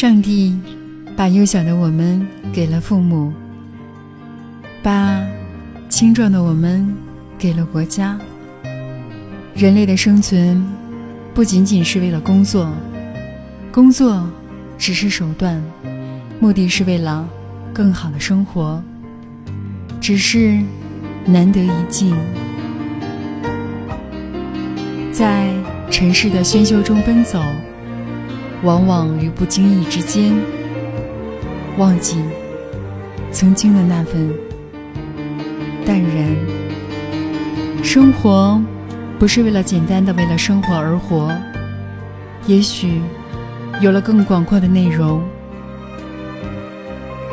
上帝把幼小的我们给了父母，把青壮的我们给了国家。人类的生存不仅仅是为了工作，工作只是手段，目的是为了更好的生活。只是难得一见，在尘世的喧嚣中奔走，往往于不经意之间忘记曾经的那份淡然。生活不是为了简单的为了生活而活，也许有了更广阔的内容。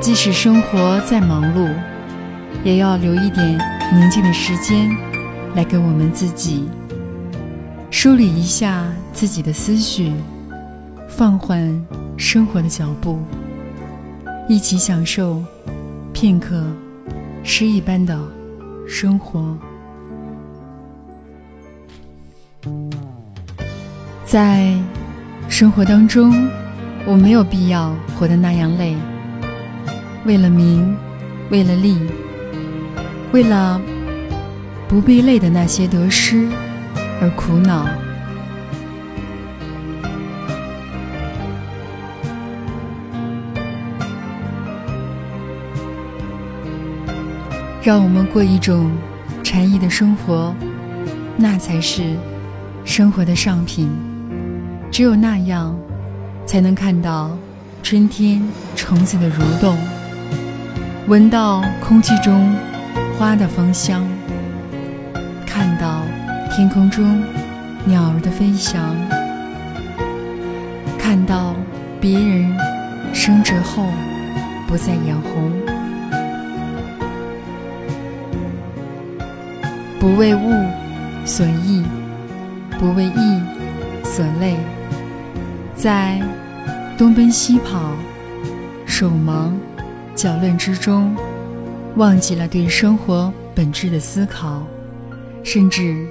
即使生活再忙碌。也要留一点宁静的时间，来给我们自己梳理一下自己的思绪，放缓生活的脚步，一起享受片刻诗一般的生活。在生活当中，我没有必要活得那样累，为了名，为了利。为了不必累的那些得失而苦恼，让我们过一种禅意的生活，那才是生活的上品。只有那样，才能看到春天虫子的蠕动，闻到空气中。花的芳香，看到天空中鸟儿的飞翔，看到别人生折后不再眼红，不为物所役，不为义所累，在东奔西跑、手忙脚乱之中。忘记了对生活本质的思考，甚至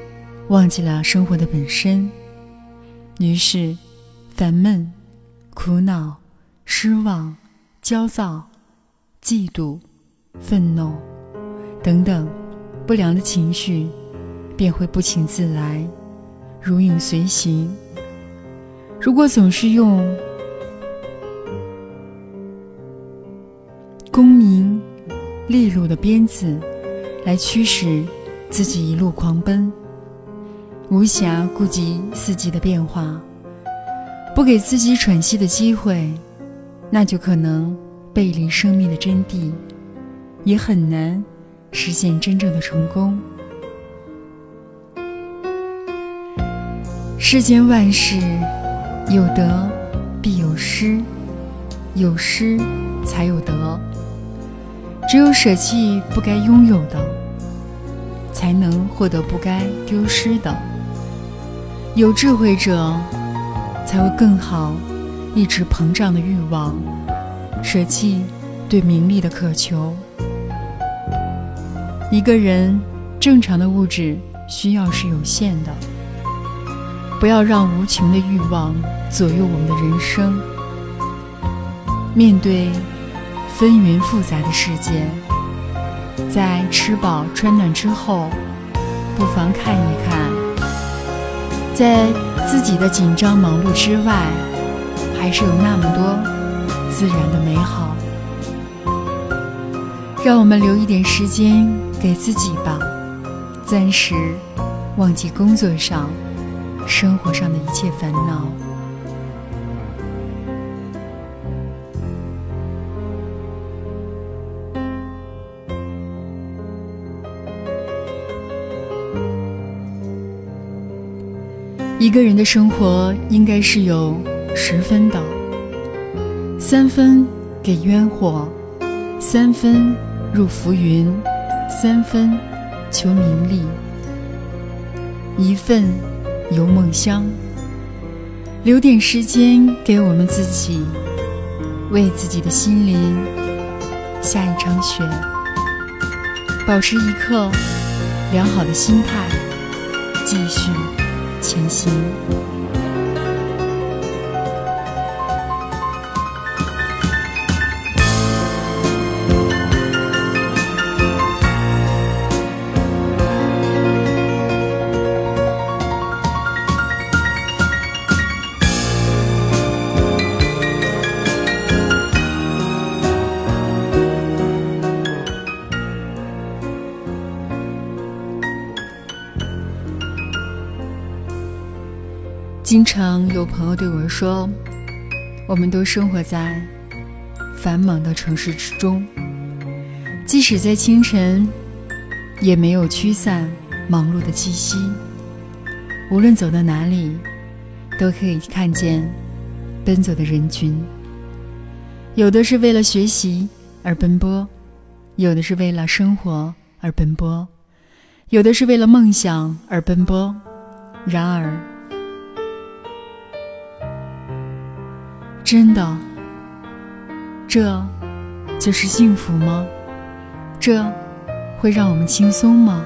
忘记了生活的本身，于是烦闷、苦恼、失望、焦躁、嫉妒、愤怒等等不良的情绪便会不请自来，如影随形。如果总是用功名，利禄的鞭子，来驱使自己一路狂奔，无暇顾及四季的变化，不给自己喘息的机会，那就可能背离生命的真谛，也很难实现真正的成功。世间万事，有得必有失，有失才有得。只有舍弃不该拥有的，才能获得不该丢失的。有智慧者才会更好抑制膨胀的欲望，舍弃对名利的渴求。一个人正常的物质需要是有限的，不要让无穷的欲望左右我们的人生。面对。纷纭复杂的世界，在吃饱穿暖之后，不妨看一看，在自己的紧张忙碌之外，还是有那么多自然的美好。让我们留一点时间给自己吧，暂时忘记工作上、生活上的一切烦恼。一个人的生活应该是有十分的：三分给烟火，三分入浮云，三分求名利，一份游梦乡。留点时间给我们自己，为自己的心灵下一场雪。保持一颗良好的心态，继续。前行。常有朋友对我说：“我们都生活在繁忙的城市之中，即使在清晨，也没有驱散忙碌的气息。无论走到哪里，都可以看见奔走的人群。有的是为了学习而奔波，有的是为了生活而奔波，有的是为了梦想而奔波。然而，真的，这就是幸福吗？这会让我们轻松吗？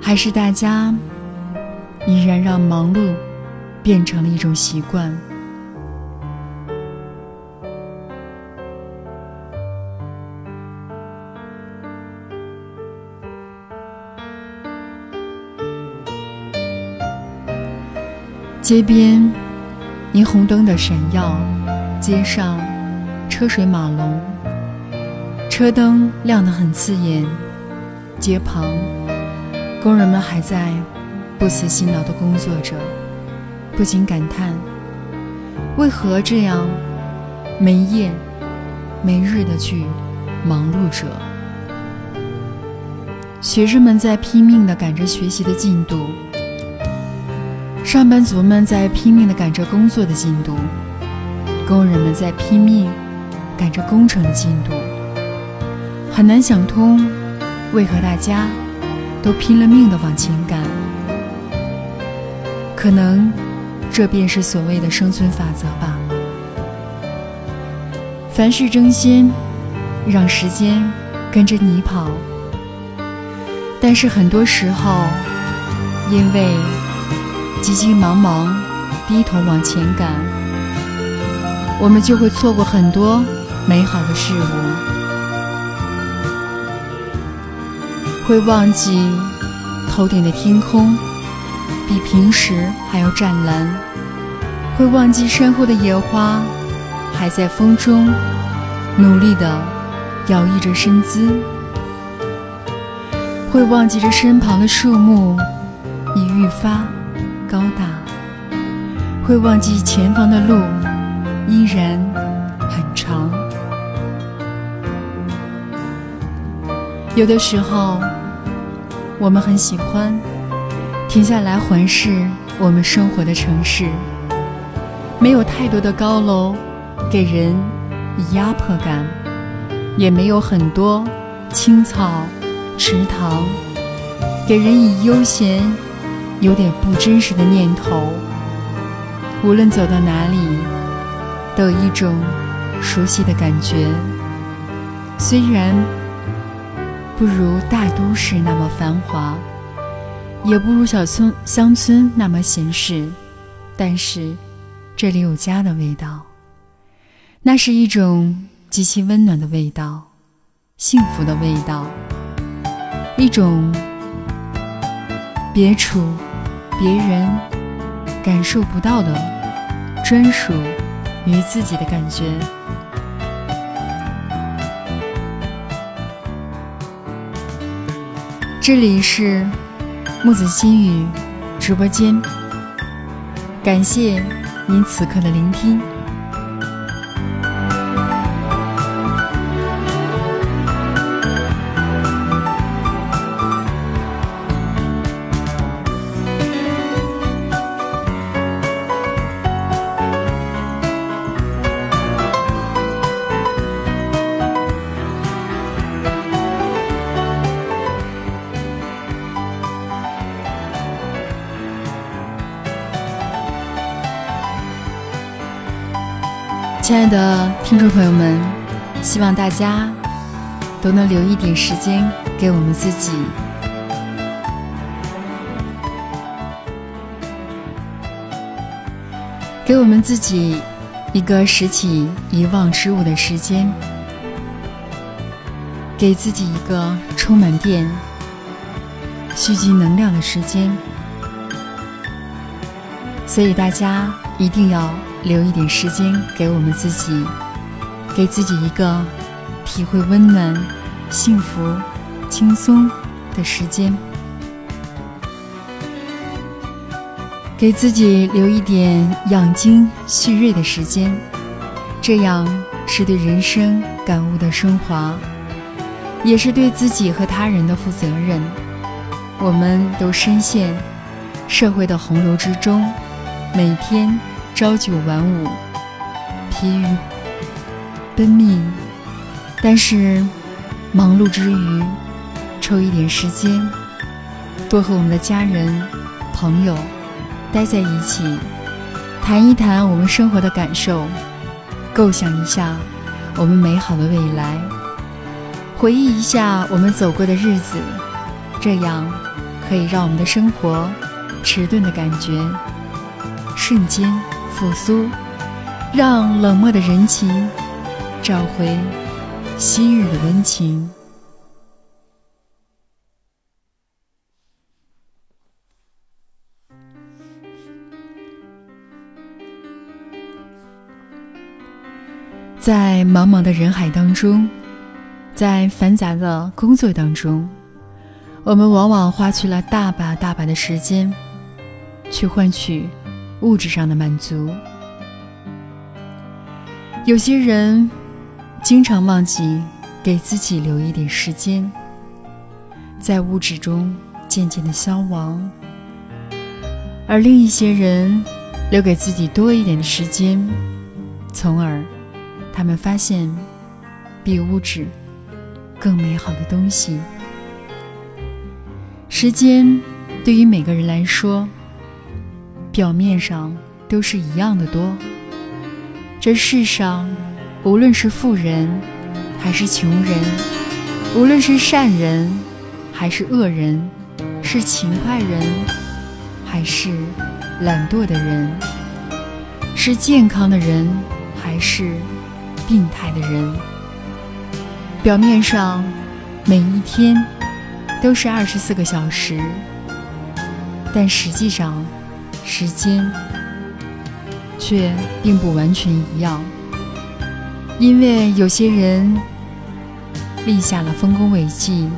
还是大家依然让忙碌变成了一种习惯？街边霓虹灯的闪耀，街上车水马龙，车灯亮得很刺眼。街旁工人们还在不辞辛劳地工作着，不禁感叹：为何这样没夜没日地去忙碌着？学生们在拼命地赶着学习的进度。上班族们在拼命地赶着工作的进度，工人们在拼命赶着工程的进度。很难想通，为何大家都拼了命地往前赶。可能，这便是所谓的生存法则吧。凡事争先，让时间跟着你跑。但是很多时候，因为。急急忙忙低头往前赶，我们就会错过很多美好的事物，会忘记头顶的天空比平时还要湛蓝，会忘记身后的野花还在风中努力地摇曳着身姿，会忘记这身旁的树木已愈发。高大，会忘记前方的路依然很长。有的时候，我们很喜欢停下来环视我们生活的城市，没有太多的高楼给人以压迫感，也没有很多青草池塘给人以悠闲。有点不真实的念头。无论走到哪里，都有一种熟悉的感觉。虽然不如大都市那么繁华，也不如小村乡村那么闲适，但是这里有家的味道。那是一种极其温暖的味道，幸福的味道，一种别处。别人感受不到的专属于自己的感觉。这里是木子心语直播间，感谢您此刻的聆听。亲爱的听众朋友们，希望大家都能留一点时间给我们自己，给我们自己一个拾起遗忘之物的时间，给自己一个充满电、蓄积能量的时间。所以大家一定要。留一点时间给我们自己，给自己一个体会温暖、幸福、轻松的时间。给自己留一点养精蓄锐的时间，这样是对人生感悟的升华，也是对自己和他人的负责任。我们都深陷社会的洪流之中，每天朝九晚五，疲于奔命，但是忙碌之余，抽一点时间，多和我们的家人、朋友。待在一起，谈一谈我们生活的感受，构想一下我们美好的未来，回忆一下我们走过的日子，这样可以让我们的生活迟钝的感觉瞬间复苏，让冷漠的人情找回昔日的温情。在茫茫的人海当中，在繁杂的工作当中，我们往往花去了大把大把的时间，去换取物质上的满足。有些人经常忘记给自己留一点时间，在物质中渐渐的消亡，而另一些人留给自己多一点的时间，从而。他们发现，比物质更美好的东西。时间对于每个人来说，表面上都是一样的多。这世上，无论是富人还是穷人，无论是善人还是恶人，是勤快人还是懒惰的人，是健康的人还是……病态的人，表面上每一天都是二十四个小时，但实际上时间却并不完全一样。因为有些人立下了丰功伟绩，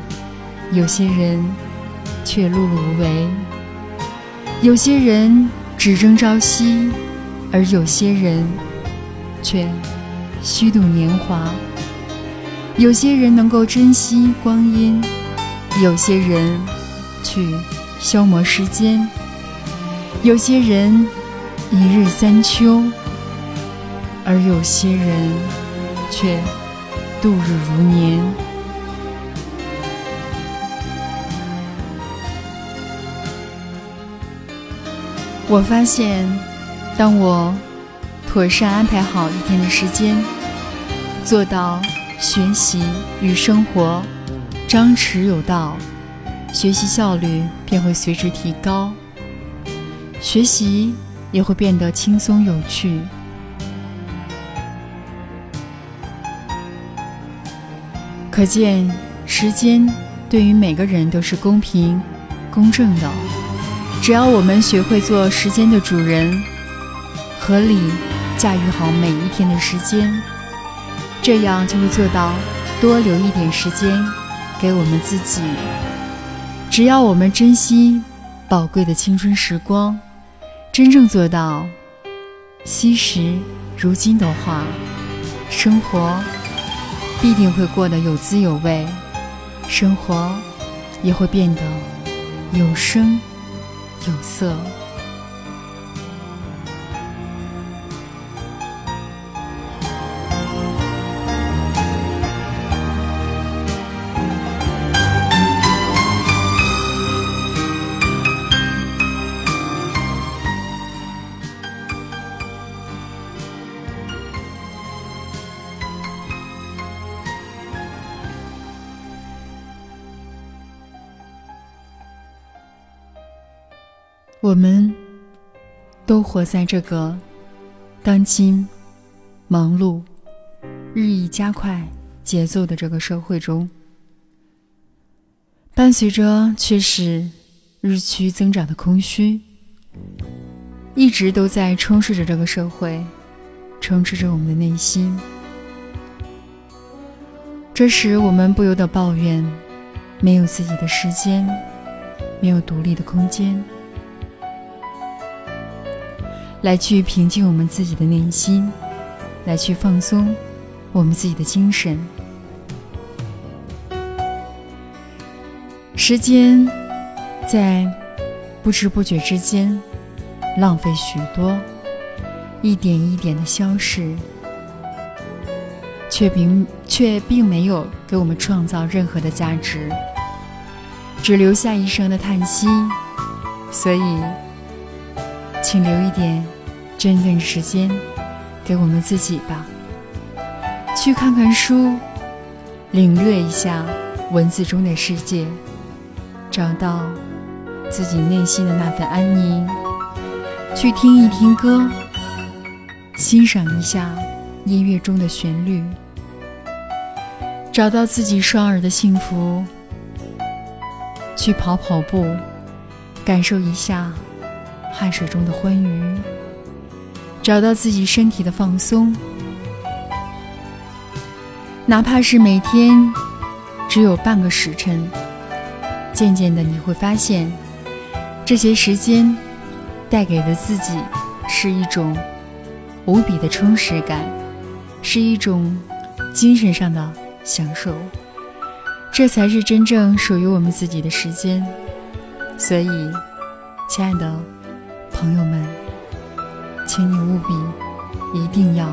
有些人却碌碌无为；有些人只争朝夕，而有些人却……虚度年华，有些人能够珍惜光阴，有些人去消磨时间，有些人一日三秋，而有些人却度日如年。我发现，当我。妥善安排好一天的时间，做到学习与生活张弛有道，学习效率便会随之提高，学习也会变得轻松有趣。可见，时间对于每个人都是公平、公正的。只要我们学会做时间的主人，合理。驾驭好每一天的时间，这样就会做到多留一点时间给我们自己。只要我们珍惜宝贵的青春时光，真正做到惜时如金的话，生活必定会过得有滋有味，生活也会变得有声有色。我们都活在这个当今忙碌、日益加快节奏的这个社会中，伴随着却是日趋增长的空虚，一直都在充斥着这个社会，充斥着我们的内心。这时，我们不由得抱怨：没有自己的时间，没有独立的空间。来去平静我们自己的内心，来去放松我们自己的精神。时间在不知不觉之间浪费许多，一点一点的消逝，却并却并没有给我们创造任何的价值，只留下一声的叹息。所以，请留一点真正时间给我们自己吧，去看看书，领略一下文字中的世界。找到自己内心的那份安宁，去听一听歌，欣赏一下音乐中的旋律，找到自己双耳的幸福，去跑跑步，感受一下汗水中的欢愉，找到自己身体的放松，哪怕是每天只有半个时辰。渐渐的，你会发现，这些时间带给的自己是一种无比的充实感，是一种精神上的享受。这才是真正属于我们自己的时间。所以，亲爱的朋友们，请你务必一定要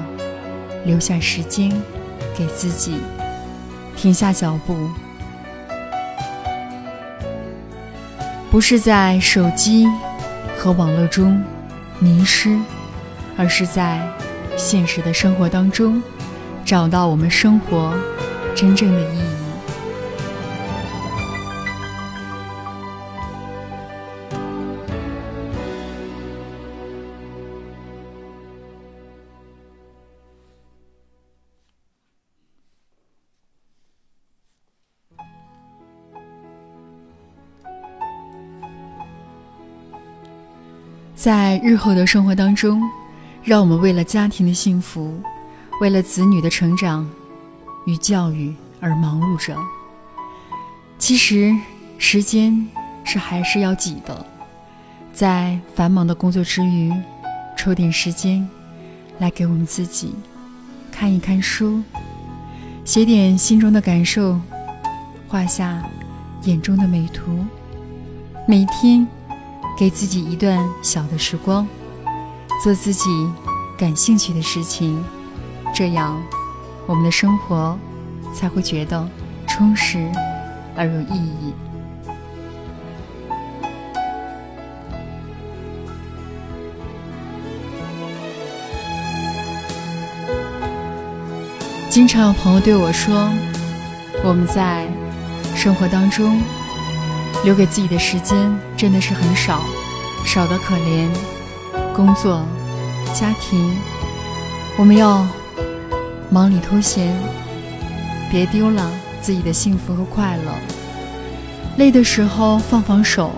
留下时间给自己，停下脚步。不是在手机和网络中迷失，而是在现实的生活当中找到我们生活真正的意义。在日后的生活当中，让我们为了家庭的幸福，为了子女的成长与教育而忙碌着。其实，时间是还是要挤的，在繁忙的工作之余，抽点时间来给我们自己看一看书，写点心中的感受，画下眼中的美图，每天。给自己一段小的时光，做自己感兴趣的事情，这样我们的生活才会觉得充实而有意义。经常有朋友对我说：“我们在生活当中。”留给自己的时间真的是很少，少得可怜。工作、家庭，我们要忙里偷闲，别丢了自己的幸福和快乐。累的时候放放手，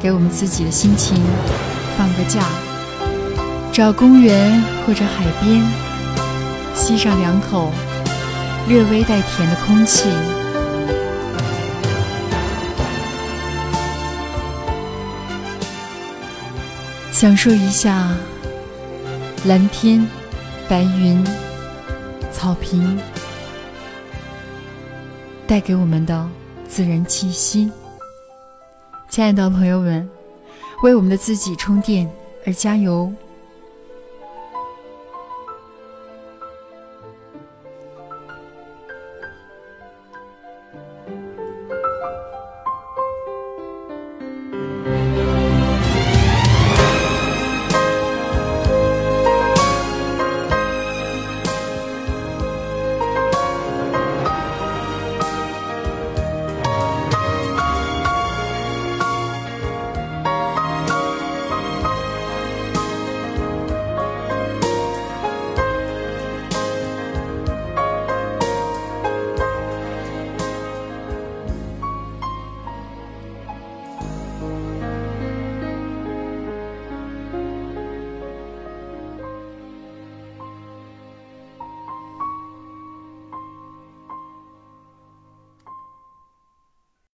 给我们自己的心情放个假，找公园或者海边，吸上两口略微带甜的空气。享受一下蓝天、白云、草坪带给我们的自然气息。亲爱的朋友们，为我们的自己充电而加油！